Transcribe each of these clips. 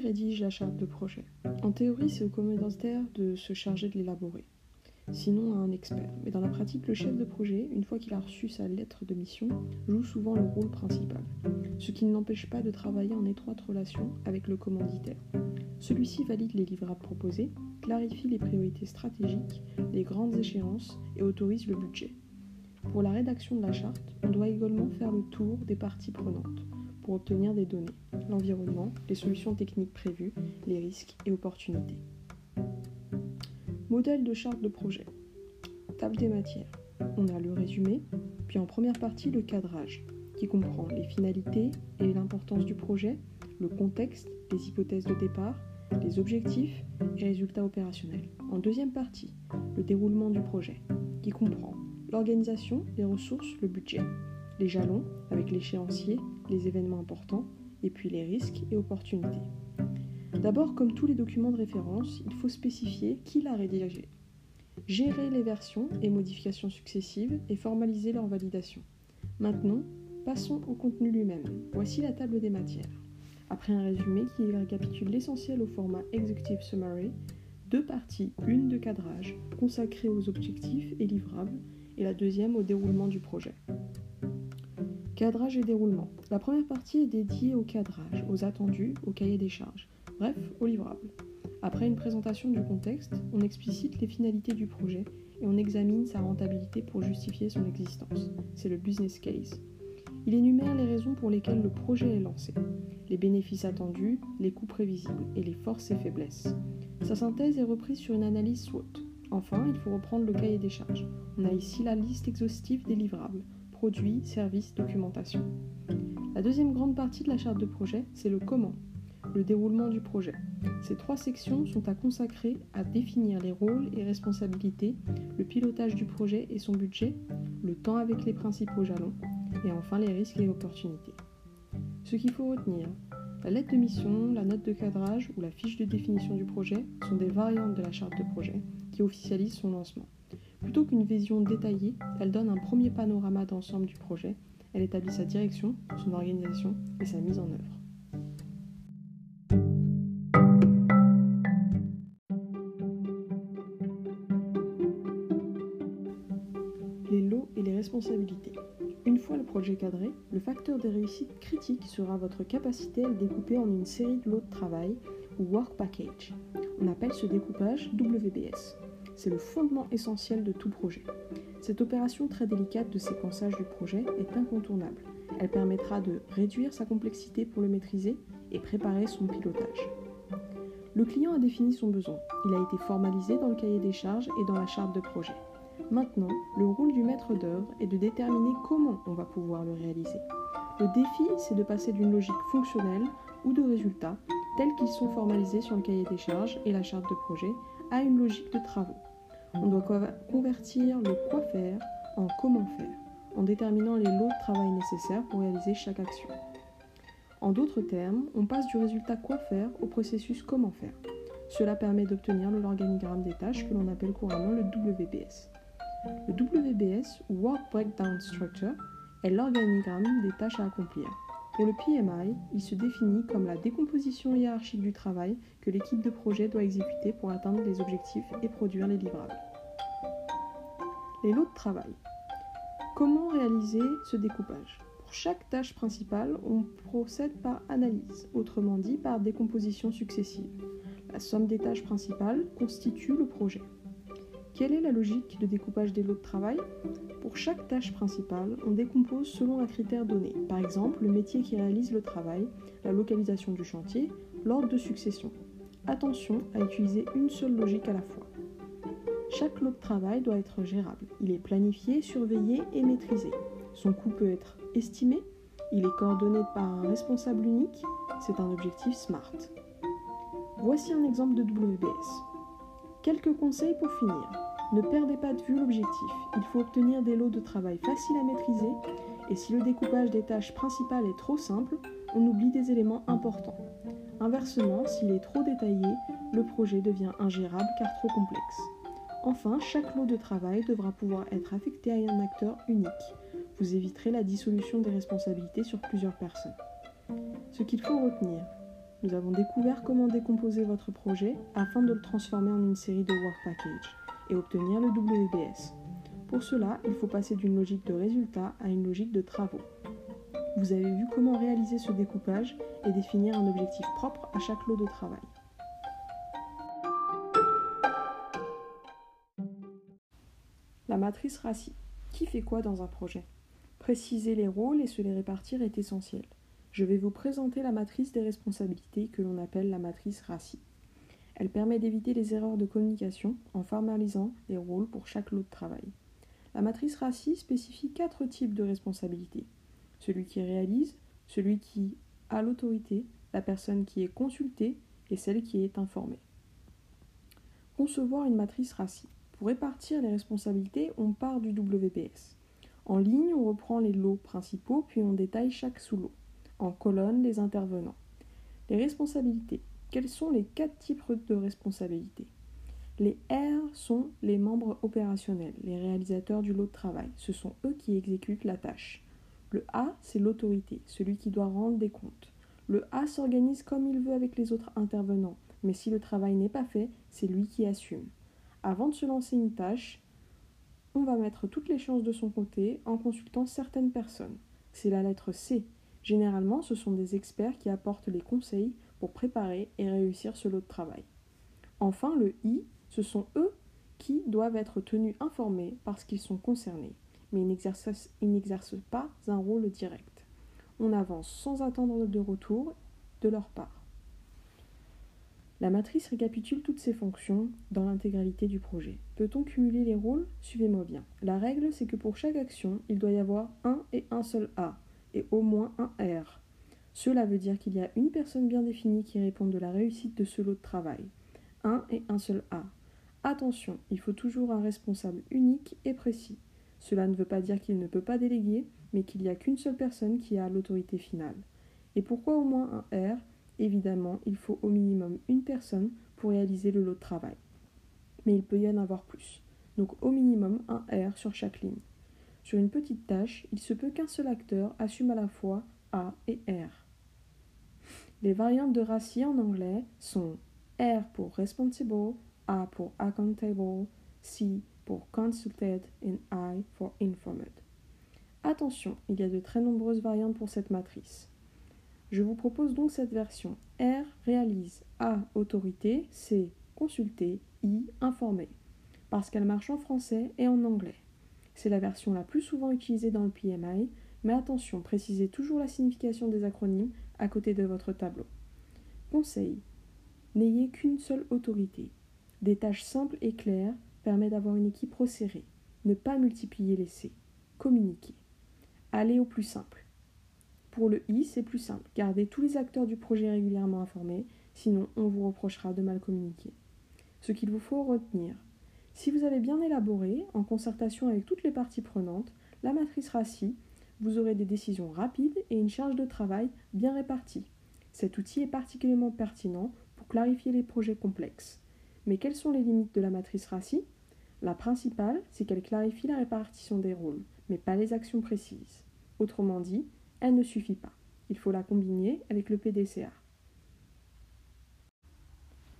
qui rédige la charte de projet En théorie, c'est au commanditaire de se charger de l'élaborer, sinon à un expert. Mais dans la pratique, le chef de projet, une fois qu'il a reçu sa lettre de mission, joue souvent le rôle principal, ce qui ne l'empêche pas de travailler en étroite relation avec le commanditaire. Celui-ci valide les livrables proposés, clarifie les priorités stratégiques, les grandes échéances et autorise le budget. Pour la rédaction de la charte, on doit également faire le tour des parties prenantes obtenir des données, l'environnement, les solutions techniques prévues, les risques et opportunités. Modèle de charte de projet. Table des matières. On a le résumé, puis en première partie le cadrage, qui comprend les finalités et l'importance du projet, le contexte, les hypothèses de départ, les objectifs et résultats opérationnels. En deuxième partie, le déroulement du projet, qui comprend l'organisation, les ressources, le budget, les jalons avec l'échéancier, les événements importants, et puis les risques et opportunités. D'abord, comme tous les documents de référence, il faut spécifier qui l'a rédigé, gérer les versions et modifications successives et formaliser leur validation. Maintenant, passons au contenu lui-même. Voici la table des matières. Après un résumé qui récapitule l'essentiel au format Executive Summary, deux parties, une de cadrage, consacrée aux objectifs et livrables, et la deuxième au déroulement du projet. Cadrage et déroulement. La première partie est dédiée au cadrage, aux attendus, au cahier des charges, bref, au livrable. Après une présentation du contexte, on explicite les finalités du projet et on examine sa rentabilité pour justifier son existence. C'est le business case. Il énumère les raisons pour lesquelles le projet est lancé, les bénéfices attendus, les coûts prévisibles et les forces et faiblesses. Sa synthèse est reprise sur une analyse SWOT. Enfin, il faut reprendre le cahier des charges. On a ici la liste exhaustive des livrables produits, services, documentation. La deuxième grande partie de la charte de projet, c'est le comment, le déroulement du projet. Ces trois sections sont à consacrer à définir les rôles et responsabilités, le pilotage du projet et son budget, le temps avec les principaux jalons, et enfin les risques et opportunités. Ce qu'il faut retenir, la lettre de mission, la note de cadrage ou la fiche de définition du projet sont des variantes de la charte de projet qui officialisent son lancement. Plutôt qu'une vision détaillée, elle donne un premier panorama d'ensemble du projet, elle établit sa direction, son organisation et sa mise en œuvre. Les lots et les responsabilités. Une fois le projet cadré, le facteur de réussite critique sera votre capacité à le découper en une série de lots de travail ou work package. On appelle ce découpage WBS. C'est le fondement essentiel de tout projet. Cette opération très délicate de séquençage du projet est incontournable. Elle permettra de réduire sa complexité pour le maîtriser et préparer son pilotage. Le client a défini son besoin. Il a été formalisé dans le cahier des charges et dans la charte de projet. Maintenant, le rôle du maître d'œuvre est de déterminer comment on va pouvoir le réaliser. Le défi, c'est de passer d'une logique fonctionnelle ou de résultats, tels qu'ils sont formalisés sur le cahier des charges et la charte de projet, à une logique de travaux. On doit convertir le quoi faire en comment faire, en déterminant les lots de travail nécessaires pour réaliser chaque action. En d'autres termes, on passe du résultat quoi faire au processus comment faire. Cela permet d'obtenir l'organigramme des tâches que l'on appelle couramment le WBS. Le WBS, Work Breakdown Structure, est l'organigramme des tâches à accomplir. Pour le PMI, il se définit comme la décomposition hiérarchique du travail que l'équipe de projet doit exécuter pour atteindre les objectifs et produire les livrables. Les lots de travail. Comment réaliser ce découpage? Pour chaque tâche principale, on procède par analyse, autrement dit par décomposition successive. La somme des tâches principales constitue le projet. Quelle est la logique de découpage des lots de travail? Pour chaque tâche principale, on décompose selon un critère donné, par exemple le métier qui réalise le travail, la localisation du chantier, l'ordre de succession. Attention à utiliser une seule logique à la fois. Chaque lot de travail doit être gérable. Il est planifié, surveillé et maîtrisé. Son coût peut être estimé. Il est coordonné par un responsable unique. C'est un objectif SMART. Voici un exemple de WBS. Quelques conseils pour finir. Ne perdez pas de vue l'objectif. Il faut obtenir des lots de travail faciles à maîtriser et si le découpage des tâches principales est trop simple, on oublie des éléments importants. Inversement, s'il est trop détaillé, le projet devient ingérable car trop complexe. Enfin, chaque lot de travail devra pouvoir être affecté à un acteur unique. Vous éviterez la dissolution des responsabilités sur plusieurs personnes. Ce qu'il faut retenir, nous avons découvert comment décomposer votre projet afin de le transformer en une série de work packages et obtenir le WBS. Pour cela, il faut passer d'une logique de résultat à une logique de travaux. Vous avez vu comment réaliser ce découpage et définir un objectif propre à chaque lot de travail. La matrice RACI. Qui fait quoi dans un projet? Préciser les rôles et se les répartir est essentiel. Je vais vous présenter la matrice des responsabilités que l'on appelle la matrice RACI. Elle permet d'éviter les erreurs de communication en formalisant les rôles pour chaque lot de travail. La matrice RACI spécifie quatre types de responsabilités. Celui qui réalise, celui qui a l'autorité, la personne qui est consultée et celle qui est informée. Concevoir une matrice RACI. Pour répartir les responsabilités, on part du WPS. En ligne, on reprend les lots principaux, puis on détaille chaque sous-lot. En colonne, les intervenants. Les responsabilités. Quels sont les quatre types de responsabilités? Les R sont les membres opérationnels, les réalisateurs du lot de travail. Ce sont eux qui exécutent la tâche. Le A, c'est l'autorité, celui qui doit rendre des comptes. Le A s'organise comme il veut avec les autres intervenants, mais si le travail n'est pas fait, c'est lui qui assume. Avant de se lancer une tâche, on va mettre toutes les chances de son côté en consultant certaines personnes. C'est la lettre C. Généralement, ce sont des experts qui apportent les conseils pour préparer et réussir ce lot de travail. Enfin, le I, ce sont eux qui doivent être tenus informés parce qu'ils sont concernés, mais ils n'exercent pas un rôle direct. On avance sans attendre de retour de leur part. La matrice récapitule toutes ces fonctions dans l'intégralité du projet. Peut-on cumuler les rôles? Suivez-moi bien. La règle, c'est que pour chaque action, il doit y avoir un et un seul A, et au moins un R. Cela veut dire qu'il y a une personne bien définie qui répond de la réussite de ce lot de travail. Un et un seul A. Attention, il faut toujours un responsable unique et précis. Cela ne veut pas dire qu'il ne peut pas déléguer, mais qu'il n'y a qu'une seule personne qui a l'autorité finale. Et pourquoi au moins un R? Évidemment, il faut au minimum une personne pour réaliser le lot de travail. Mais il peut y en avoir plus. Donc au minimum un R sur chaque ligne. Sur une petite tâche, il se peut qu'un seul acteur assume à la fois A et R. Les variantes de RACI en anglais sont R pour responsible, A pour accountable, C pour consulted et I for informed. Attention, il y a de très nombreuses variantes pour cette matrice. Je vous propose donc cette version. R réalise, A autorité, C consulter, I informer, parce qu'elle marche en français et en anglais. C'est la version la plus souvent utilisée dans le PMI, mais attention, précisez toujours la signification des acronymes à côté de votre tableau. Conseil. N'ayez qu'une seule autorité. Des tâches simples et claires permettent d'avoir une équipe resserrée. Ne pas multiplier les C. Communiquer. Allez au plus simple. Pour le I, c'est plus simple. Gardez tous les acteurs du projet régulièrement informés, sinon on vous reprochera de mal communiquer. Ce qu'il vous faut retenir. Si vous avez bien élaboré, en concertation avec toutes les parties prenantes, la matrice RACI, vous aurez des décisions rapides et une charge de travail bien répartie. Cet outil est particulièrement pertinent pour clarifier les projets complexes. Mais quelles sont les limites de la matrice RACI? La principale, c'est qu'elle clarifie la répartition des rôles, mais pas les actions précises. Autrement dit, elle ne suffit pas. Il faut la combiner avec le PDCA.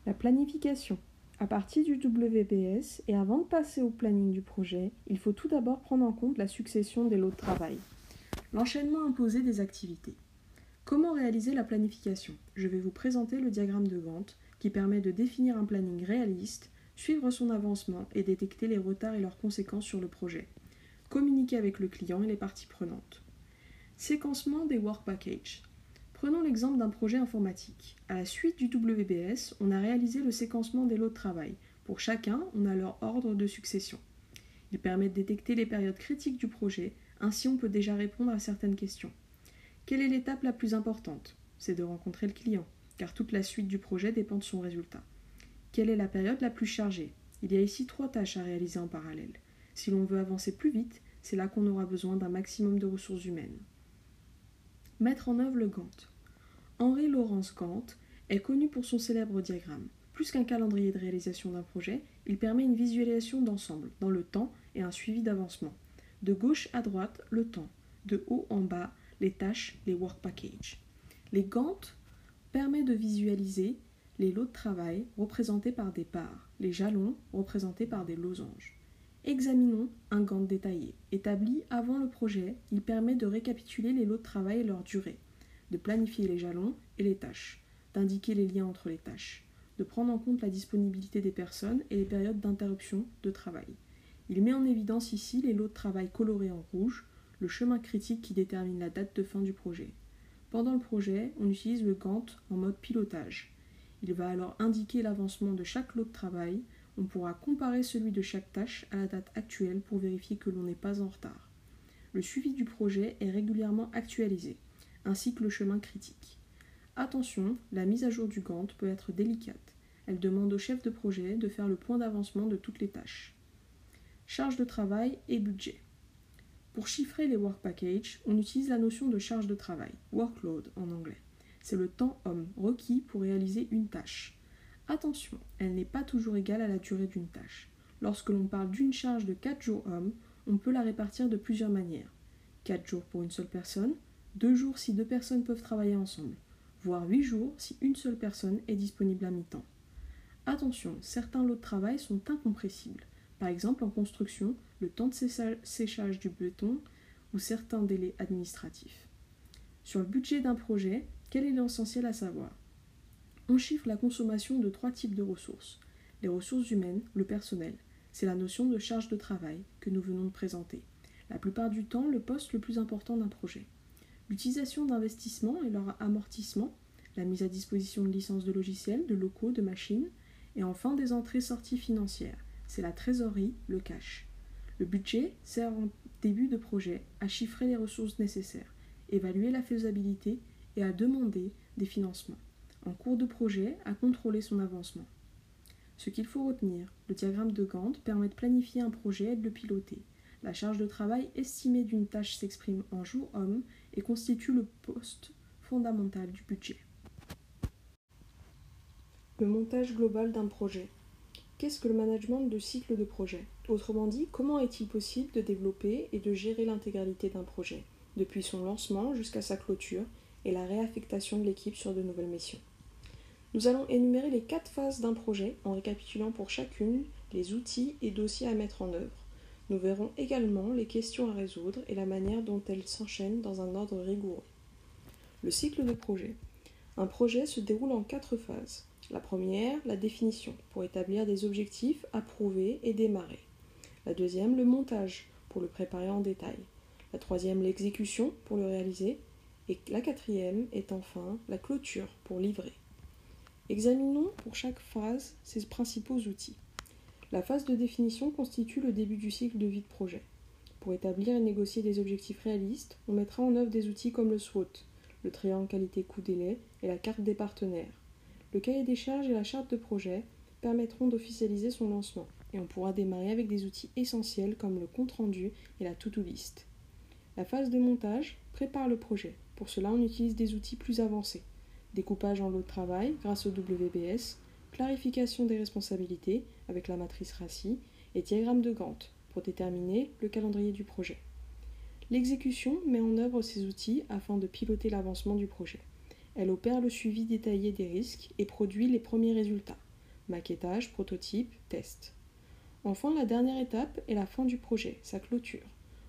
La planification. À partir du WBS et avant de passer au planning du projet, il faut tout d'abord prendre en compte la succession des lots de travail. L'enchaînement imposé des activités. Comment réaliser la planification? Je vais vous présenter le diagramme de Gantt qui permet de définir un planning réaliste, suivre son avancement et détecter les retards et leurs conséquences sur le projet. Communiquer avec le client et les parties prenantes. Séquencement des work packages. Prenons l'exemple d'un projet informatique. À la suite du WBS, on a réalisé le séquencement des lots de travail. Pour chacun, on a leur ordre de succession. Il permet de détecter les périodes critiques du projet, ainsi on peut déjà répondre à certaines questions. Quelle est l'étape la plus importante? C'est de rencontrer le client, car toute la suite du projet dépend de son résultat. Quelle est la période la plus chargée? Il y a ici trois tâches à réaliser en parallèle. Si l'on veut avancer plus vite, c'est là qu'on aura besoin d'un maximum de ressources humaines. Mettre en œuvre le Gantt. Henri Laurence Gantt est connu pour son célèbre diagramme. Plus qu'un calendrier de réalisation d'un projet, il permet une visualisation d'ensemble, dans le temps et un suivi d'avancement. De gauche à droite, le temps. De haut en bas, les tâches, les work packages. Les Gantt permet de visualiser les lots de travail représentés par des parts, les jalons représentés par des losanges. Examinons un Gantt détaillé. Établi avant le projet, il permet de récapituler les lots de travail et leur durée, de planifier les jalons et les tâches, d'indiquer les liens entre les tâches, de prendre en compte la disponibilité des personnes et les périodes d'interruption de travail. Il met en évidence ici les lots de travail colorés en rouge, le chemin critique qui détermine la date de fin du projet. Pendant le projet, on utilise le Gantt en mode pilotage. Il va alors indiquer l'avancement de chaque lot de travail. On pourra comparer celui de chaque tâche à la date actuelle pour vérifier que l'on n'est pas en retard. Le suivi du projet est régulièrement actualisé, ainsi que le chemin critique. Attention, la mise à jour du Gantt peut être délicate. Elle demande au chef de projet de faire le point d'avancement de toutes les tâches. Charge de travail et budget. Pour chiffrer les work packages, on utilise la notion de charge de travail, workload en anglais c'est le temps homme requis pour réaliser une tâche. Attention, elle n'est pas toujours égale à la durée d'une tâche. Lorsque l'on parle d'une charge de 4 jours hommes, on peut la répartir de plusieurs manières. 4 jours pour une seule personne, 2 jours si deux personnes peuvent travailler ensemble, voire 8 jours si une seule personne est disponible à mi-temps. Attention, certains lots de travail sont incompressibles. Par exemple en construction, le temps de séchage du béton ou certains délais administratifs. Sur le budget d'un projet, quel est l'essentiel à savoir? On chiffre la consommation de trois types de ressources. Les ressources humaines, le personnel. C'est la notion de charge de travail que nous venons de présenter. La plupart du temps, le poste le plus important d'un projet. L'utilisation d'investissements et leur amortissement, la mise à disposition de licences de logiciels, de locaux, de machines, et enfin des entrées-sorties financières. C'est la trésorerie, le cash. Le budget sert en début de projet à chiffrer les ressources nécessaires, évaluer la faisabilité et à demander des financements. En cours de projet, à contrôler son avancement. Ce qu'il faut retenir, le diagramme de Gantt permet de planifier un projet et de le piloter. La charge de travail estimée d'une tâche s'exprime en jours hommes et constitue le poste fondamental du budget. Le montage global d'un projet. Qu'est-ce que le management de cycle de projet? Autrement dit, comment est-il possible de développer et de gérer l'intégralité d'un projet, depuis son lancement jusqu'à sa clôture, et la réaffectation de l'équipe sur de nouvelles missions? Nous allons énumérer les quatre phases d'un projet en récapitulant pour chacune les outils et dossiers à mettre en œuvre. Nous verrons également les questions à résoudre et la manière dont elles s'enchaînent dans un ordre rigoureux. Le cycle de projet. Un projet se déroule en quatre phases. La première, la définition, pour établir des objectifs, approuver et démarrer. La deuxième, le montage, pour le préparer en détail. La troisième, l'exécution, pour le réaliser. Et la quatrième est enfin la clôture pour livrer. Examinons pour chaque phase ses principaux outils. La phase de définition constitue le début du cycle de vie de projet. Pour établir et négocier des objectifs réalistes, on mettra en œuvre des outils comme le SWOT, le triangle qualité-coût-délai et la carte des partenaires. Le cahier des charges et la charte de projet permettront d'officialiser son lancement et on pourra démarrer avec des outils essentiels comme le compte-rendu et la to-do list. La phase de montage prépare le projet. Pour cela, on utilise des outils plus avancés. Découpage en lot de travail grâce au WBS, clarification des responsabilités avec la matrice RACI et diagramme de Gantt pour déterminer le calendrier du projet. L'exécution met en œuvre ces outils afin de piloter l'avancement du projet. Elle opère le suivi détaillé des risques et produit les premiers résultats maquettage, prototype, test. Enfin, la dernière étape est la fin du projet, sa clôture.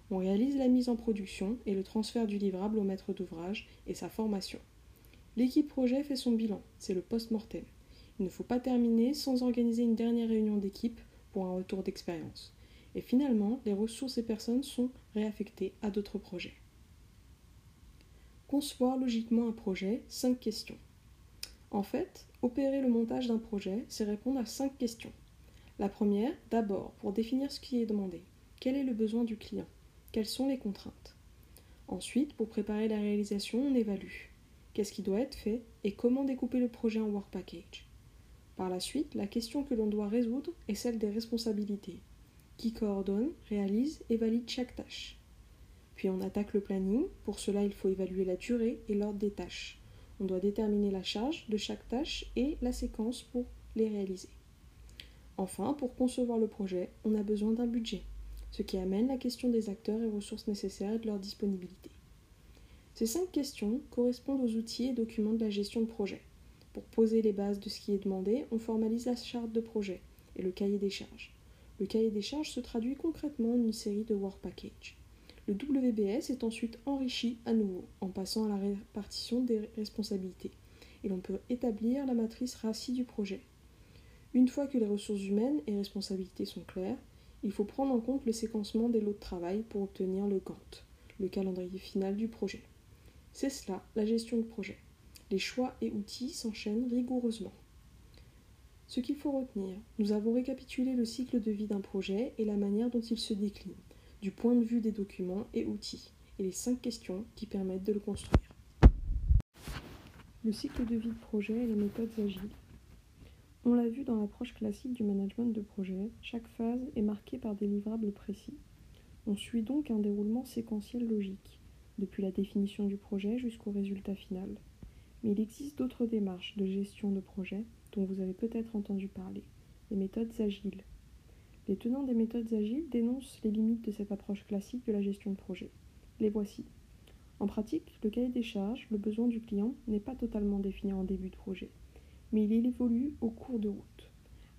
On réalise la mise en production et le transfert du livrable au maître d'ouvrage et sa formation. L'équipe projet fait son bilan, c'est le post-mortem. Il ne faut pas terminer sans organiser une dernière réunion d'équipe pour un retour d'expérience. Et finalement, les ressources et personnes sont réaffectées à d'autres projets. Concevoir logiquement un projet, 5 questions. En fait, opérer le montage d'un projet, c'est répondre à 5 questions. La première, d'abord, pour définir ce qui est demandé. Quel est le besoin du client? Quelles sont les contraintes? Ensuite, pour préparer la réalisation, on évalue. Qu'est-ce qui doit être fait et comment découper le projet en work package? Par la suite, la question que l'on doit résoudre est celle des responsabilités. Qui coordonne, réalise et valide chaque tâche Puis on attaque le planning. Pour cela, il faut évaluer la durée et l'ordre des tâches. On doit déterminer la charge de chaque tâche et la séquence pour les réaliser. Enfin, pour concevoir le projet, on a besoin d'un budget ce qui amène la question des acteurs et ressources nécessaires et de leur disponibilité. Ces cinq questions correspondent aux outils et documents de la gestion de projet. Pour poser les bases de ce qui est demandé, on formalise la charte de projet et le cahier des charges. Le cahier des charges se traduit concrètement en une série de work packages. Le WBS est ensuite enrichi à nouveau en passant à la répartition des responsabilités et l'on peut établir la matrice RACI du projet. Une fois que les ressources humaines et responsabilités sont claires, il faut prendre en compte le séquencement des lots de travail pour obtenir le Gantt, le calendrier final du projet. C'est cela, la gestion de projet. Les choix et outils s'enchaînent rigoureusement. Ce qu'il faut retenir, nous avons récapitulé le cycle de vie d'un projet et la manière dont il se décline, du point de vue des documents et outils, et les cinq questions qui permettent de le construire. Le cycle de vie de projet et les méthodes agiles. On l'a vu dans l'approche classique du management de projet, chaque phase est marquée par des livrables précis. On suit donc un déroulement séquentiel logique, depuis la définition du projet jusqu'au résultat final. Mais il existe d'autres démarches de gestion de projet dont vous avez peut-être entendu parler, les méthodes agiles. Les tenants des méthodes agiles dénoncent les limites de cette approche classique de la gestion de projet. Les voici. En pratique, le cahier des charges, le besoin du client, n'est pas totalement défini en début de projet mais il évolue au cours de route.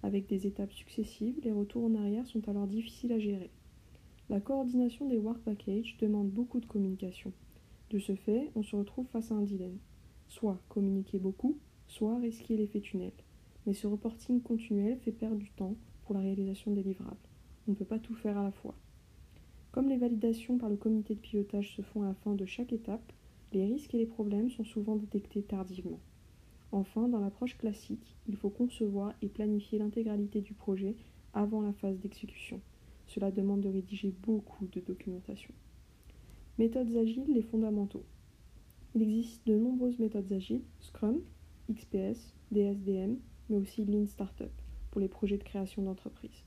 Avec des étapes successives, les retours en arrière sont alors difficiles à gérer. La coordination des work packages demande beaucoup de communication. De ce fait, on se retrouve face à un dilemme. Soit communiquer beaucoup, soit risquer l'effet tunnel. Mais ce reporting continuel fait perdre du temps pour la réalisation des livrables. On ne peut pas tout faire à la fois. Comme les validations par le comité de pilotage se font à la fin de chaque étape, les risques et les problèmes sont souvent détectés tardivement. Enfin, dans l'approche classique, il faut concevoir et planifier l'intégralité du projet avant la phase d'exécution. Cela demande de rédiger beaucoup de documentation. Méthodes agiles, les fondamentaux. Il existe de nombreuses méthodes agiles, Scrum, XPS, DSDM, mais aussi Lean Startup pour les projets de création d'entreprise.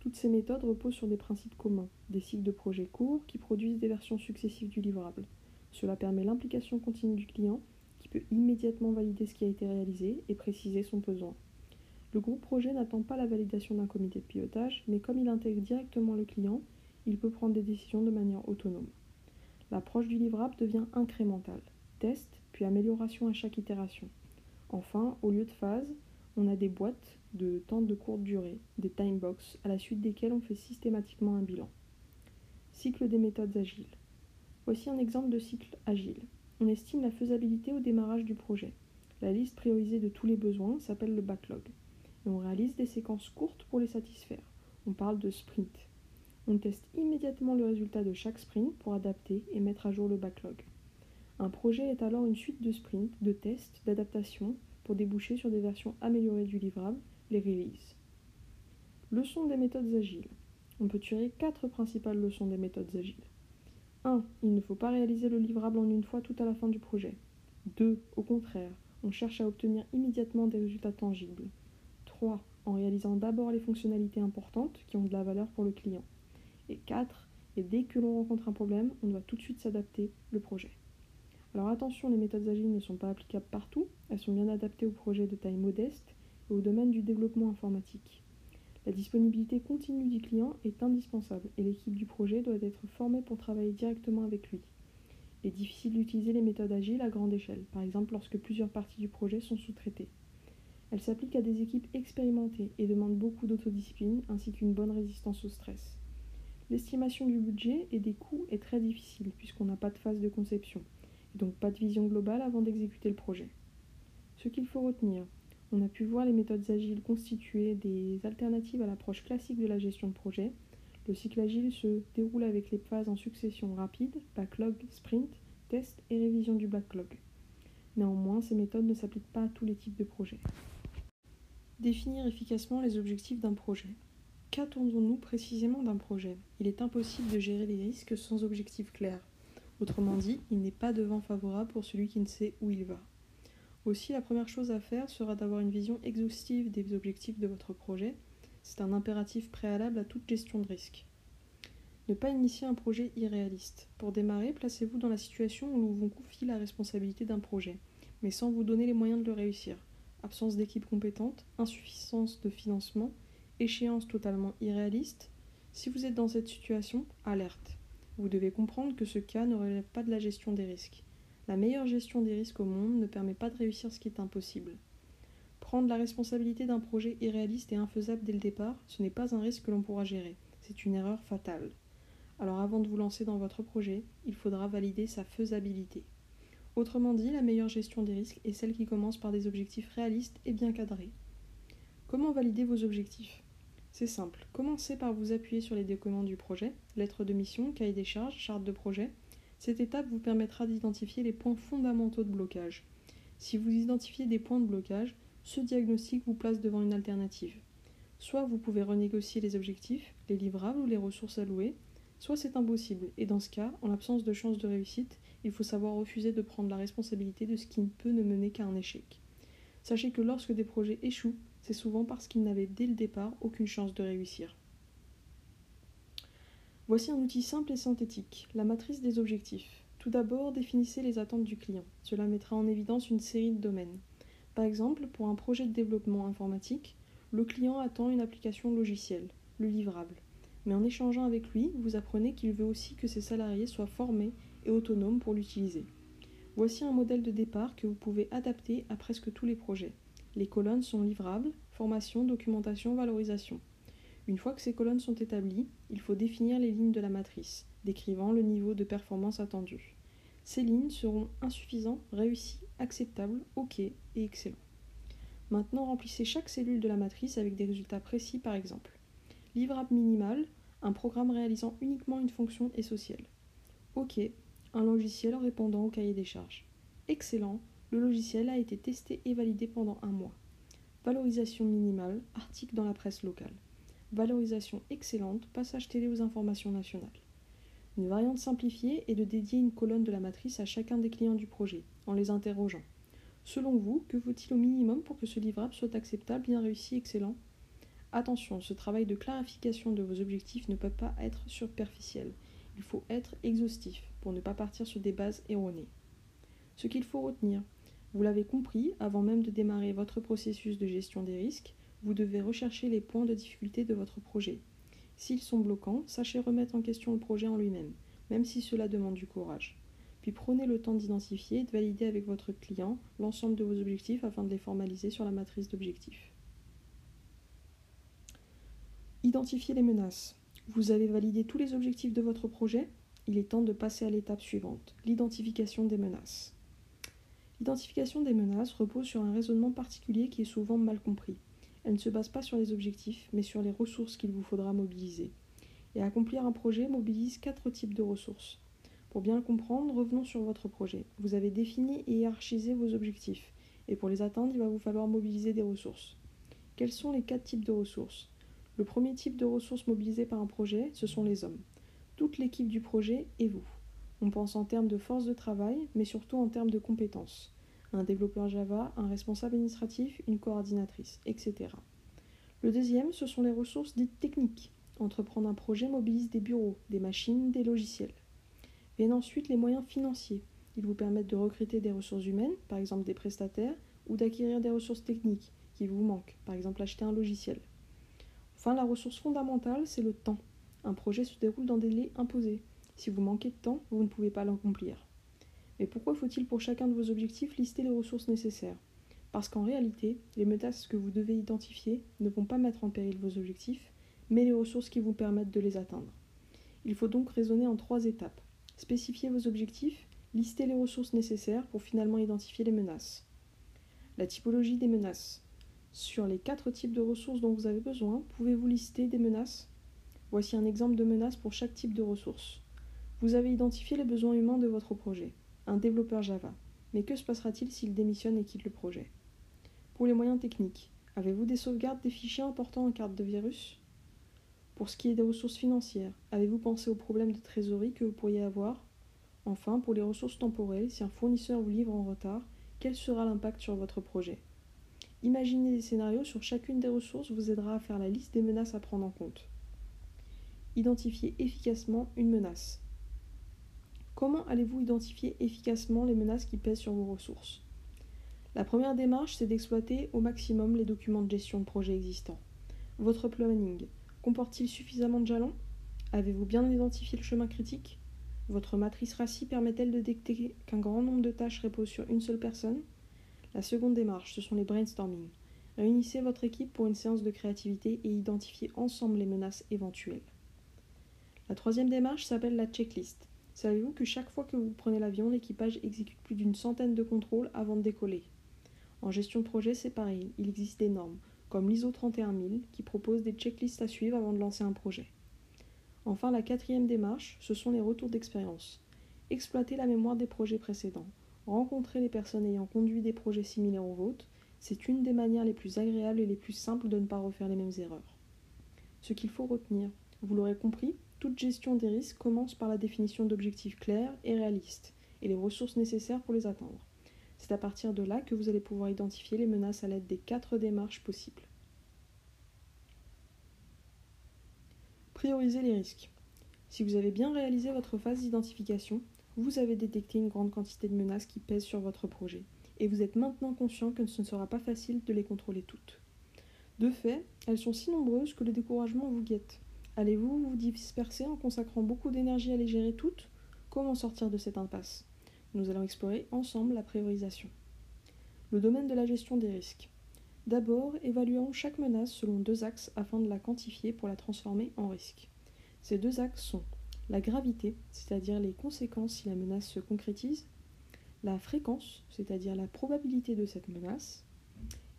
Toutes ces méthodes reposent sur des principes communs, des cycles de projets courts qui produisent des versions successives du livrable. Cela permet l'implication continue du client peut immédiatement valider ce qui a été réalisé et préciser son besoin. Le groupe projet n'attend pas la validation d'un comité de pilotage, mais comme il intègre directement le client, il peut prendre des décisions de manière autonome. L'approche du livrable devient incrémentale, test puis amélioration à chaque itération. Enfin, au lieu de phase, on a des boîtes de temps de courte durée, des time box, à la suite desquelles on fait systématiquement un bilan. Cycle des méthodes agiles. Voici un exemple de cycle agile. On estime la faisabilité au démarrage du projet. La liste priorisée de tous les besoins s'appelle le backlog. Et on réalise des séquences courtes pour les satisfaire. On parle de sprint. On teste immédiatement le résultat de chaque sprint pour adapter et mettre à jour le backlog. Un projet est alors une suite de sprints, de tests, d'adaptations pour déboucher sur des versions améliorées du livrable, les releases. Leçon des méthodes agiles. On peut tirer quatre principales leçons des méthodes agiles. 1. Il ne faut pas réaliser le livrable en une fois tout à la fin du projet. 2. Au contraire, on cherche à obtenir immédiatement des résultats tangibles. 3. En réalisant d'abord les fonctionnalités importantes qui ont de la valeur pour le client. Et 4. Et dès que l'on rencontre un problème, on doit tout de suite s'adapter le projet. Alors attention, les méthodes agiles ne sont pas applicables partout, elles sont bien adaptées aux projets de taille modeste et au domaine du développement informatique. La disponibilité continue du client est indispensable et l'équipe du projet doit être formée pour travailler directement avec lui. Il est difficile d'utiliser les méthodes agiles à grande échelle, par exemple lorsque plusieurs parties du projet sont sous-traitées. Elles s'appliquent à des équipes expérimentées et demandent beaucoup d'autodiscipline ainsi qu'une bonne résistance au stress. L'estimation du budget et des coûts est très difficile puisqu'on n'a pas de phase de conception donc pas de vision globale avant d'exécuter le projet. Ce qu'il faut retenir, on a pu voir les méthodes agiles constituer des alternatives à l'approche classique de la gestion de projet. Le cycle agile se déroule avec les phases en succession rapide, backlog, sprint, test et révision du backlog. Néanmoins, ces méthodes ne s'appliquent pas à tous les types de projets. Définir efficacement les objectifs d'un projet. Qu'attendons-nous précisément d'un projet? Il est impossible de gérer les risques sans objectif clair. Autrement dit, il n'est pas de vent favorable pour celui qui ne sait où il va. Aussi, la première chose à faire sera d'avoir une vision exhaustive des objectifs de votre projet. C'est un impératif préalable à toute gestion de risque. Ne pas initier un projet irréaliste. Pour démarrer, placez-vous dans la situation où l'on vous confie la responsabilité d'un projet, mais sans vous donner les moyens de le réussir. Absence d'équipe compétente, insuffisance de financement, échéance totalement irréaliste. Si vous êtes dans cette situation, alerte. Vous devez comprendre que ce cas ne relève pas de la gestion des risques. La meilleure gestion des risques au monde ne permet pas de réussir ce qui est impossible. Prendre la responsabilité d'un projet irréaliste et infaisable dès le départ, ce n'est pas un risque que l'on pourra gérer, c'est une erreur fatale. Alors avant de vous lancer dans votre projet, il faudra valider sa faisabilité. Autrement dit, la meilleure gestion des risques est celle qui commence par des objectifs réalistes et bien cadrés. Comment valider vos objectifs? C'est simple. Commencez par vous appuyer sur les documents du projet, lettre de mission, cahier des charges, charte de projet. Cette étape vous permettra d'identifier les points fondamentaux de blocage. Si vous identifiez des points de blocage, ce diagnostic vous place devant une alternative. Soit vous pouvez renégocier les objectifs, les livrables ou les ressources allouées, soit c'est impossible, et dans ce cas, en l'absence de chance de réussite, il faut savoir refuser de prendre la responsabilité de ce qui ne peut ne mener qu'à un échec. Sachez que lorsque des projets échouent, c'est souvent parce qu'ils n'avaient dès le départ aucune chance de réussir. Voici un outil simple et synthétique, la matrice des objectifs. Tout d'abord, définissez les attentes du client. Cela mettra en évidence une série de domaines. Par exemple, pour un projet de développement informatique, le client attend une application logicielle, le livrable. Mais en échangeant avec lui, vous apprenez qu'il veut aussi que ses salariés soient formés et autonomes pour l'utiliser. Voici un modèle de départ que vous pouvez adapter à presque tous les projets. Les colonnes sont livrables, formation, documentation, valorisation. Une fois que ces colonnes sont établies, il faut définir les lignes de la matrice, décrivant le niveau de performance attendu. Ces lignes seront insuffisants, réussis, acceptables, OK et excellents. Maintenant, remplissez chaque cellule de la matrice avec des résultats précis par exemple. Livrable minimal, un programme réalisant uniquement une fonction essentielle. OK, un logiciel répondant au cahier des charges. Excellent, le logiciel a été testé et validé pendant un mois. Valorisation minimale, article dans la presse locale. Valorisation excellente, passage télé aux informations nationales. Une variante simplifiée est de dédier une colonne de la matrice à chacun des clients du projet, en les interrogeant. Selon vous, que vaut-il au minimum pour que ce livrable soit acceptable, bien réussi, excellent? Attention, ce travail de clarification de vos objectifs ne peut pas être superficiel. Il faut être exhaustif pour ne pas partir sur des bases erronées. Ce qu'il faut retenir, vous l'avez compris, avant même de démarrer votre processus de gestion des risques, vous devez rechercher les points de difficulté de votre projet. S'ils sont bloquants, sachez remettre en question le projet en lui-même, même si cela demande du courage. Puis prenez le temps d'identifier et de valider avec votre client l'ensemble de vos objectifs afin de les formaliser sur la matrice d'objectifs. Identifiez les menaces. Vous avez validé tous les objectifs de votre projet? Il est temps de passer à l'étape suivante, l'identification des menaces. L'identification des menaces repose sur un raisonnement particulier qui est souvent mal compris. Elle ne se base pas sur les objectifs, mais sur les ressources qu'il vous faudra mobiliser. Et accomplir un projet mobilise quatre types de ressources. Pour bien le comprendre, revenons sur votre projet. Vous avez défini et hiérarchisé vos objectifs, et pour les atteindre, il va vous falloir mobiliser des ressources. Quels sont les quatre types de ressources? Le premier type de ressources mobilisées par un projet, ce sont les hommes. Toute l'équipe du projet et vous. On pense en termes de force de travail, mais surtout en termes de compétences. Un développeur Java, un responsable administratif, une coordinatrice, etc. Le deuxième, ce sont les ressources dites techniques. Entreprendre un projet mobilise des bureaux, des machines, des logiciels. Viennent ensuite les moyens financiers. Ils vous permettent de recruter des ressources humaines, par exemple des prestataires, ou d'acquérir des ressources techniques qui vous manquent, par exemple acheter un logiciel. Enfin, la ressource fondamentale, c'est le temps. Un projet se déroule dans des délais imposés. Si vous manquez de temps, vous ne pouvez pas l'accomplir. Mais pourquoi faut-il pour chacun de vos objectifs lister les ressources nécessaires? Parce qu'en réalité, les menaces que vous devez identifier ne vont pas mettre en péril vos objectifs, mais les ressources qui vous permettent de les atteindre. Il faut donc raisonner en trois étapes. Spécifier vos objectifs, lister les ressources nécessaires pour finalement identifier les menaces. La typologie des menaces. Sur les quatre types de ressources dont vous avez besoin, pouvez-vous lister des menaces? Voici un exemple de menace pour chaque type de ressource. Vous avez identifié les besoins humains de votre projet, un développeur Java. Mais que se passera-t-il s'il démissionne et quitte le projet? Pour les moyens techniques, avez-vous des sauvegardes des fichiers importants en carte de virus? Pour ce qui est des ressources financières, avez-vous pensé aux problèmes de trésorerie que vous pourriez avoir? Enfin, pour les ressources temporelles, si un fournisseur vous livre en retard, quel sera l'impact sur votre projet? Imaginer des scénarios sur chacune des ressources vous aidera à faire la liste des menaces à prendre en compte. Identifier efficacement une menace. Comment allez-vous identifier efficacement les menaces qui pèsent sur vos ressources? La première démarche, c'est d'exploiter au maximum les documents de gestion de projet existants. Votre planning comporte-t-il suffisamment de jalons? Avez-vous bien identifié le chemin critique? Votre matrice RACI permet-elle de détecter qu'un grand nombre de tâches reposent sur une seule personne? La seconde démarche, ce sont les brainstorming. Réunissez votre équipe pour une séance de créativité et identifiez ensemble les menaces éventuelles. La troisième démarche s'appelle la checklist. Savez-vous que chaque fois que vous prenez l'avion, l'équipage exécute plus d'une centaine de contrôles avant de décoller? En gestion de projet, c'est pareil. Il existe des normes, comme l'ISO 31000, qui propose des checklists à suivre avant de lancer un projet. Enfin, la quatrième démarche, ce sont les retours d'expérience. Exploiter la mémoire des projets précédents. Rencontrer les personnes ayant conduit des projets similaires aux vôtres, c'est une des manières les plus agréables et les plus simples de ne pas refaire les mêmes erreurs. Ce qu'il faut retenir, vous l'aurez compris, toute gestion des risques commence par la définition d'objectifs clairs et réalistes et les ressources nécessaires pour les atteindre. C'est à partir de là que vous allez pouvoir identifier les menaces à l'aide des quatre démarches possibles. Prioriser les risques. Si vous avez bien réalisé votre phase d'identification, vous avez détecté une grande quantité de menaces qui pèsent sur votre projet, et vous êtes maintenant conscient que ce ne sera pas facile de les contrôler toutes. De fait, elles sont si nombreuses que le découragement vous guette. Allez-vous vous disperser en consacrant beaucoup d'énergie à les gérer toutes? Comment sortir de cette impasse? Nous allons explorer ensemble la priorisation. Le domaine de la gestion des risques. D'abord, évaluons chaque menace selon deux axes afin de la quantifier pour la transformer en risque. Ces deux axes sont la gravité, c'est-à-dire les conséquences si la menace se concrétise, la fréquence, c'est-à-dire la probabilité de cette menace,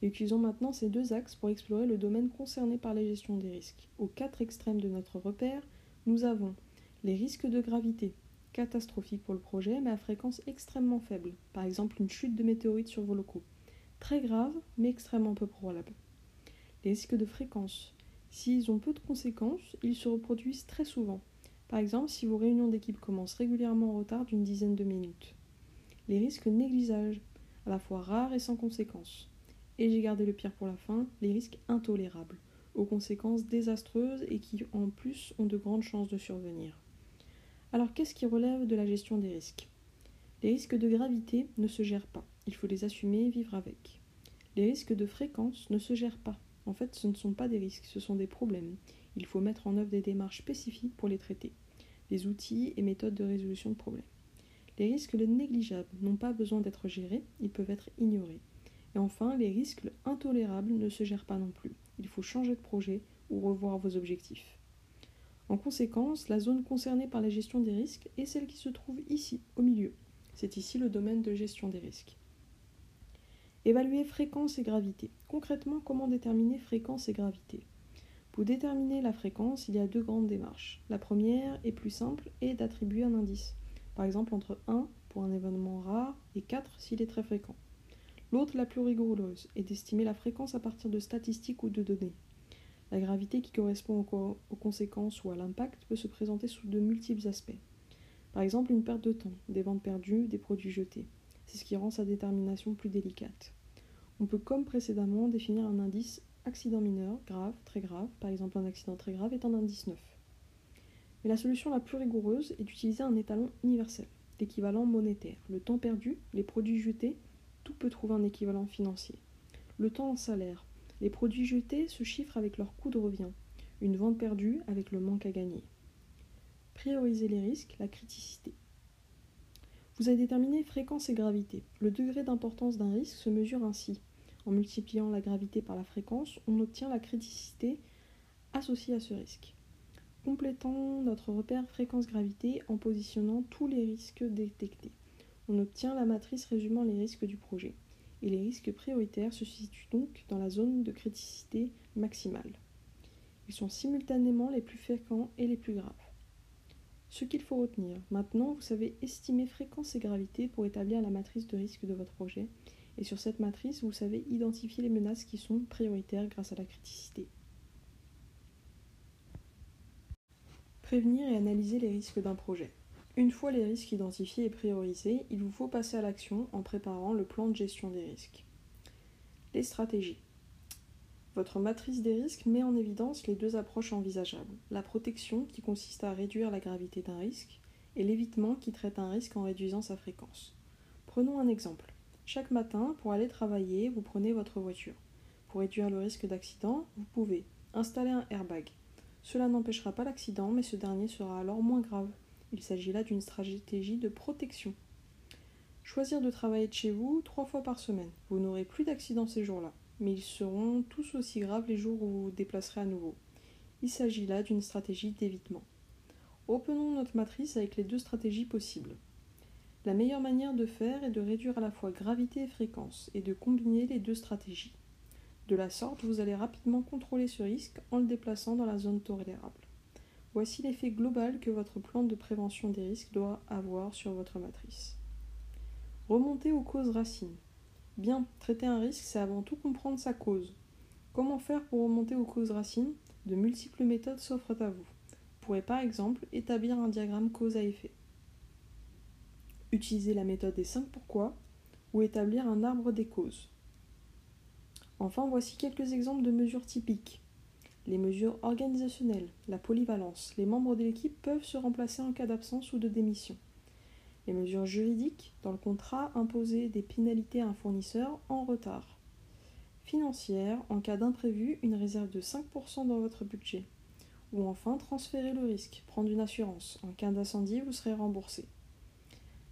et utilisons maintenant ces deux axes pour explorer le domaine concerné par la gestion des risques. Aux quatre extrêmes de notre repère, nous avons les risques de gravité, catastrophiques pour le projet, mais à fréquence extrêmement faible, par exemple une chute de météorites sur vos locaux. Très grave, mais extrêmement peu probable. Les risques de fréquence. S'ils ont peu de conséquences, ils se reproduisent très souvent. Par exemple, si vos réunions d'équipe commencent régulièrement en retard d'une dizaine de minutes. Les risques négligeables, à la fois rares et sans conséquences. Et j'ai gardé le pire pour la fin, les risques intolérables, aux conséquences désastreuses et qui en plus ont de grandes chances de survenir. Alors qu'est-ce qui relève de la gestion des risques? Les risques de gravité ne se gèrent pas, il faut les assumer et vivre avec. Les risques de fréquence ne se gèrent pas, en fait ce ne sont pas des risques, ce sont des problèmes. Il faut mettre en œuvre des démarches spécifiques pour les traiter, des outils et méthodes de résolution de problèmes. Les risques négligeables n'ont pas besoin d'être gérés, ils peuvent être ignorés. Et enfin, les risques intolérables ne se gèrent pas non plus. Il faut changer de projet ou revoir vos objectifs. En conséquence, la zone concernée par la gestion des risques est celle qui se trouve ici, au milieu. C'est ici le domaine de gestion des risques. Évaluer fréquence et gravité. Concrètement, comment déterminer fréquence et gravité? Pour déterminer la fréquence, il y a deux grandes démarches. La première est plus simple et d'attribuer un indice. Par exemple, entre 1 pour un événement rare et 4 s'il est très fréquent. L'autre, la plus rigoureuse, est d'estimer la fréquence à partir de statistiques ou de données. La gravité qui correspond aux conséquences ou à l'impact peut se présenter sous de multiples aspects. Par exemple, une perte de temps, des ventes perdues, des produits jetés. C'est ce qui rend sa détermination plus délicate. On peut, comme précédemment, définir un indice accident mineur, grave, très grave. Par exemple, un accident très grave est un indice 9. Mais la solution la plus rigoureuse est d'utiliser un étalon universel, l'équivalent monétaire. Le temps perdu, les produits jetés tout peut trouver un équivalent financier. Le temps en salaire. Les produits jetés se chiffrent avec leur coût de revient. Une vente perdue avec le manque à gagner. Prioriser les risques, la criticité. Vous avez déterminé fréquence et gravité. Le degré d'importance d'un risque se mesure ainsi. En multipliant la gravité par la fréquence, on obtient la criticité associée à ce risque. Complétons notre repère fréquence-gravité en positionnant tous les risques détectés on obtient la matrice résumant les risques du projet. Et les risques prioritaires se situent donc dans la zone de criticité maximale. Ils sont simultanément les plus fréquents et les plus graves. Ce qu'il faut retenir, maintenant vous savez estimer fréquence et gravité pour établir la matrice de risque de votre projet, et sur cette matrice vous savez identifier les menaces qui sont prioritaires grâce à la criticité. Prévenir et analyser les risques d'un projet. Une fois les risques identifiés et priorisés, il vous faut passer à l'action en préparant le plan de gestion des risques. Les stratégies. Votre matrice des risques met en évidence les deux approches envisageables. La protection qui consiste à réduire la gravité d'un risque et l'évitement qui traite un risque en réduisant sa fréquence. Prenons un exemple. Chaque matin, pour aller travailler, vous prenez votre voiture. Pour réduire le risque d'accident, vous pouvez installer un airbag. Cela n'empêchera pas l'accident, mais ce dernier sera alors moins grave. Il s'agit là d'une stratégie de protection. Choisir de travailler de chez vous trois fois par semaine. Vous n'aurez plus d'accidents ces jours-là. mais ils seront tous aussi graves les jours où vous vous déplacerez à nouveau. Il s'agit là d'une stratégie d'évitement. Reprenons notre matrice avec les deux stratégies possibles. La meilleure manière de faire est de réduire à la fois gravité et fréquence et de combiner les deux stratégies. De la sorte, vous allez rapidement contrôler ce risque en le déplaçant dans la zone tolérable. Voici l'effet global que votre plan de prévention des risques doit avoir sur votre matrice. Remonter aux causes racines. Bien, traiter un risque, c'est avant tout comprendre sa cause. Comment faire pour remonter aux causes racines? De multiples méthodes s'offrent à vous. Vous pourrez par exemple établir un diagramme cause à effet. Utiliser la méthode des 5 pourquoi ou établir un arbre des causes. Enfin, voici quelques exemples de mesures typiques. Les mesures organisationnelles, la polyvalence, les membres de l'équipe peuvent se remplacer en cas d'absence ou de démission. Les mesures juridiques, dans le contrat, imposer des pénalités à un fournisseur en retard. Financières, en cas d'imprévu, une réserve de 5% dans votre budget. Ou enfin, transférer le risque, prendre une assurance. En cas d'incendie, vous serez remboursé.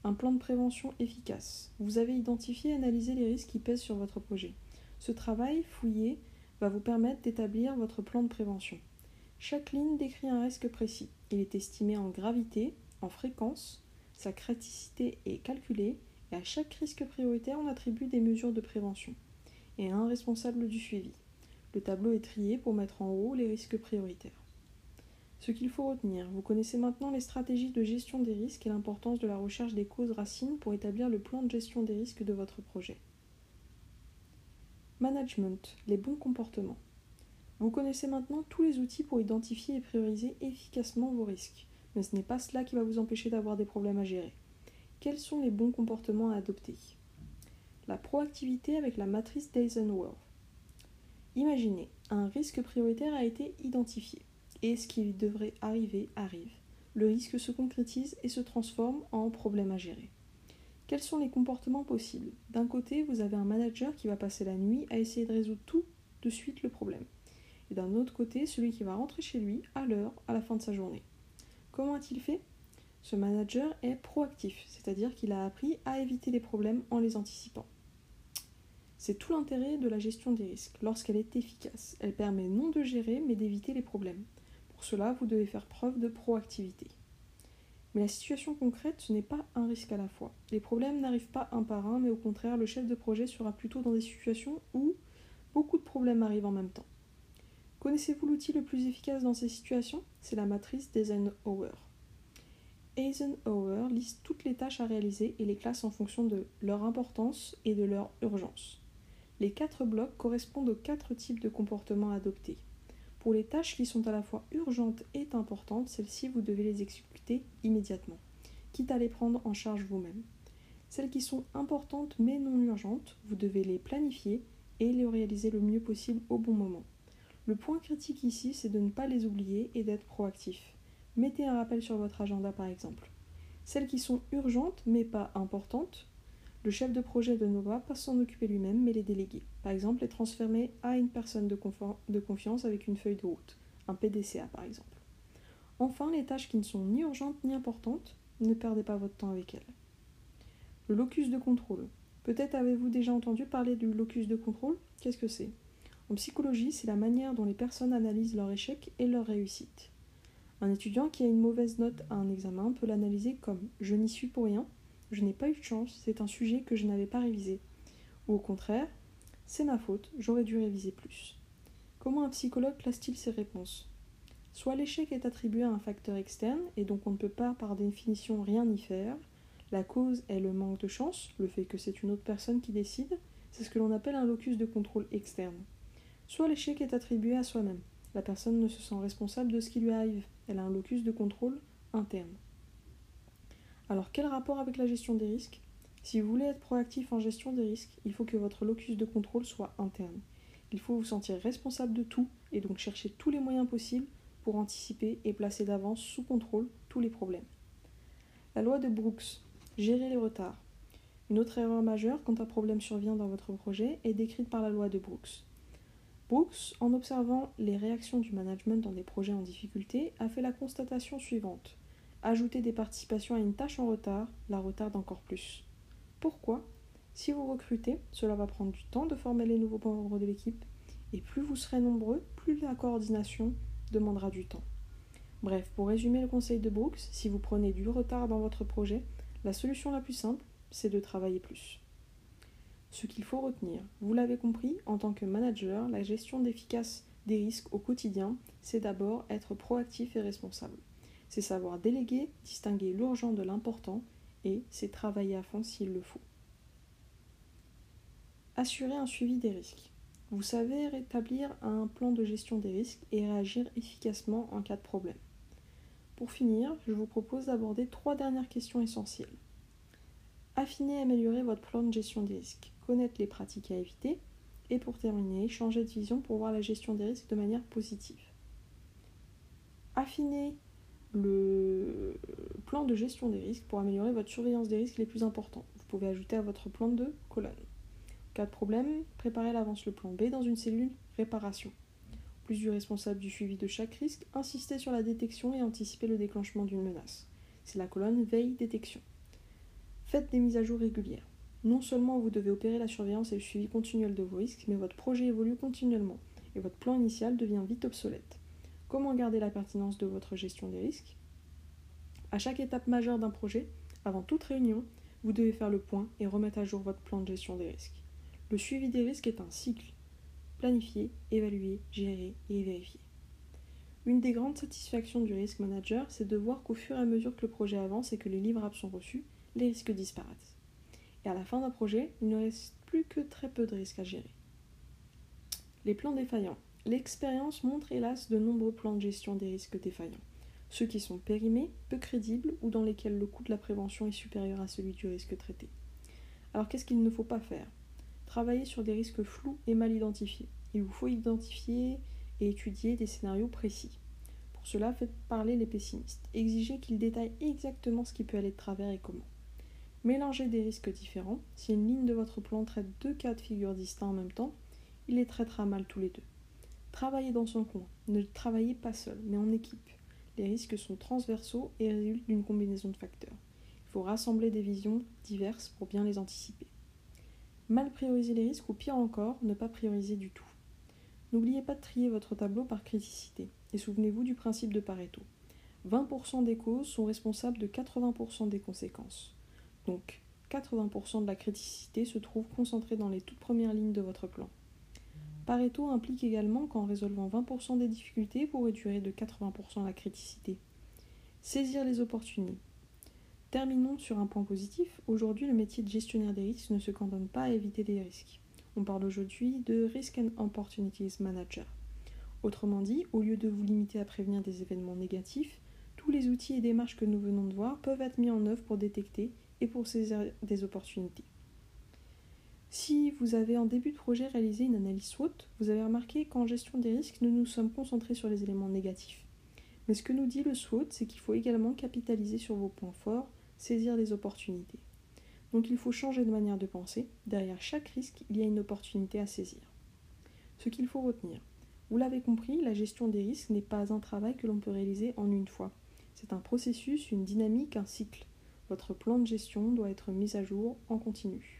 Un plan de prévention efficace. Vous avez identifié et analysé les risques qui pèsent sur votre projet. Ce travail fouillé va vous permettre d'établir votre plan de prévention. Chaque ligne décrit un risque précis. Il est estimé en gravité, en fréquence, sa criticité est calculée et à chaque risque prioritaire on attribue des mesures de prévention et un responsable du suivi. Le tableau est trié pour mettre en haut les risques prioritaires. Ce qu'il faut retenir, vous connaissez maintenant les stratégies de gestion des risques et l'importance de la recherche des causes racines pour établir le plan de gestion des risques de votre projet. Management, les bons comportements. Vous connaissez maintenant tous les outils pour identifier et prioriser efficacement vos risques, mais ce n'est pas cela qui va vous empêcher d'avoir des problèmes à gérer. Quels sont les bons comportements à adopter? La proactivité avec la matrice d'Eisenhower. Imaginez, un risque prioritaire a été identifié, et ce qui devrait arriver arrive. Le risque se concrétise et se transforme en problème à gérer. Quels sont les comportements possibles? D'un côté, vous avez un manager qui va passer la nuit à essayer de résoudre tout de suite le problème. Et d'un autre côté, celui qui va rentrer chez lui à l'heure, à la fin de sa journée. Comment a-t-il fait? Ce manager est proactif, c'est-à-dire qu'il a appris à éviter les problèmes en les anticipant. C'est tout l'intérêt de la gestion des risques. Lorsqu'elle est efficace, elle permet non de gérer, mais d'éviter les problèmes. Pour cela, vous devez faire preuve de proactivité. Mais la situation concrète, ce n'est pas un risque à la fois. Les problèmes n'arrivent pas un par un, mais au contraire, le chef de projet sera plutôt dans des situations où beaucoup de problèmes arrivent en même temps. Connaissez-vous l'outil le plus efficace dans ces situations? C'est la matrice d'Eisenhower. Eisenhower liste toutes les tâches à réaliser et les classe en fonction de leur importance et de leur urgence. Les quatre blocs correspondent aux quatre types de comportements adoptés. Pour les tâches qui sont à la fois urgentes et importantes, celles-ci, vous devez les exécuter immédiatement, quitte à les prendre en charge vous-même. Celles qui sont importantes mais non urgentes, vous devez les planifier et les réaliser le mieux possible au bon moment. Le point critique ici, c'est de ne pas les oublier et d'être proactif. Mettez un rappel sur votre agenda par exemple. Celles qui sont urgentes mais pas importantes, le chef de projet ne doit pas s'en occuper lui-même, mais les déléguer. Par exemple, les transformer à une personne de, de confiance avec une feuille de route, un PDCA par exemple. Enfin, les tâches qui ne sont ni urgentes ni importantes, ne perdez pas votre temps avec elles. Le locus de contrôle. Peut-être avez-vous déjà entendu parler du locus de contrôle? Qu'est-ce que c'est? En psychologie, c'est la manière dont les personnes analysent leur échec et leur réussite. Un étudiant qui a une mauvaise note à un examen peut l'analyser comme je n'y suis pour rien je n'ai pas eu de chance, c'est un sujet que je n'avais pas révisé. Ou au contraire, c'est ma faute, j'aurais dû réviser plus. Comment un psychologue classe-t-il ses réponses? Soit l'échec est attribué à un facteur externe, et donc on ne peut pas par définition rien y faire. La cause est le manque de chance, le fait que c'est une autre personne qui décide, c'est ce que l'on appelle un locus de contrôle externe. Soit l'échec est attribué à soi-même. La personne ne se sent responsable de ce qui lui arrive, elle a un locus de contrôle interne. Alors quel rapport avec la gestion des risques? Si vous voulez être proactif en gestion des risques, il faut que votre locus de contrôle soit interne. Il faut vous sentir responsable de tout et donc chercher tous les moyens possibles pour anticiper et placer d'avance sous contrôle tous les problèmes. La loi de Brooks, gérer les retards. Une autre erreur majeure quand un problème survient dans votre projet est décrite par la loi de Brooks. Brooks, en observant les réactions du management dans des projets en difficulté, a fait la constatation suivante. Ajouter des participations à une tâche en retard la retarde encore plus. Pourquoi? Si vous recrutez, cela va prendre du temps de former les nouveaux membres de l'équipe, et plus vous serez nombreux, plus la coordination demandera du temps. Bref, pour résumer le conseil de Brooks, si vous prenez du retard dans votre projet, la solution la plus simple, c'est de travailler plus. Ce qu'il faut retenir, vous l'avez compris, en tant que manager, la gestion d'efficace des risques au quotidien, c'est d'abord être proactif et responsable. C'est savoir déléguer, distinguer l'urgent de l'important et c'est travailler à fond s'il le faut. Assurer un suivi des risques. Vous savez rétablir un plan de gestion des risques et réagir efficacement en cas de problème. Pour finir, je vous propose d'aborder trois dernières questions essentielles. Affiner et améliorer votre plan de gestion des risques, connaître les pratiques à éviter et pour terminer, changer de vision pour voir la gestion des risques de manière positive. Affiner le plan de gestion des risques pour améliorer votre surveillance des risques les plus importants. Vous pouvez ajouter à votre plan de colonne. Cas de problème, préparez l'avance le plan B dans une cellule réparation. Plus du responsable du suivi de chaque risque, insistez sur la détection et anticipez le déclenchement d'une menace. C'est la colonne veille-détection. Faites des mises à jour régulières. Non seulement vous devez opérer la surveillance et le suivi continuel de vos risques, mais votre projet évolue continuellement et votre plan initial devient vite obsolète. Comment garder la pertinence de votre gestion des risques? À chaque étape majeure d'un projet, avant toute réunion, vous devez faire le point et remettre à jour votre plan de gestion des risques. Le suivi des risques est un cycle. Planifier, évaluer, gérer et vérifier. Une des grandes satisfactions du risk manager, c'est de voir qu'au fur et à mesure que le projet avance et que les livrables sont reçus, les risques disparaissent. Et à la fin d'un projet, il ne reste plus que très peu de risques à gérer. Les plans défaillants. L'expérience montre hélas de nombreux plans de gestion des risques défaillants. Ceux qui sont périmés, peu crédibles ou dans lesquels le coût de la prévention est supérieur à celui du risque traité. Alors qu'est-ce qu'il ne faut pas faire? Travailler sur des risques flous et mal identifiés. Il vous faut identifier et étudier des scénarios précis. Pour cela, faites parler les pessimistes. Exigez qu'ils détaillent exactement ce qui peut aller de travers et comment. Mélangez des risques différents. Si une ligne de votre plan traite deux cas de figure distincts en même temps, il les traitera mal tous les deux. Travaillez dans son coin. Ne travaillez pas seul, mais en équipe. Les risques sont transversaux et résultent d'une combinaison de facteurs. Il faut rassembler des visions diverses pour bien les anticiper. Mal prioriser les risques ou pire encore, ne pas prioriser du tout. N'oubliez pas de trier votre tableau par criticité et souvenez-vous du principe de Pareto. 20% des causes sont responsables de 80% des conséquences. Donc 80% de la criticité se trouve concentrée dans les toutes premières lignes de votre plan. Pareto implique également qu'en résolvant 20% des difficultés, vous réduirez de 80% la criticité. Saisir les opportunités. Terminons sur un point positif. Aujourd'hui, le métier de gestionnaire des risques ne se cantonne pas à éviter des risques. On parle aujourd'hui de Risk and Opportunities Manager. Autrement dit, au lieu de vous limiter à prévenir des événements négatifs, tous les outils et démarches que nous venons de voir peuvent être mis en œuvre pour détecter et pour saisir des opportunités. Si vous avez en début de projet réalisé une analyse SWOT, vous avez remarqué qu'en gestion des risques, nous nous sommes concentrés sur les éléments négatifs. Mais ce que nous dit le SWOT, c'est qu'il faut également capitaliser sur vos points forts, saisir les opportunités. Donc il faut changer de manière de penser. Derrière chaque risque, il y a une opportunité à saisir. Ce qu'il faut retenir. Vous l'avez compris, la gestion des risques n'est pas un travail que l'on peut réaliser en une fois. C'est un processus, une dynamique, un cycle. Votre plan de gestion doit être mis à jour en continu.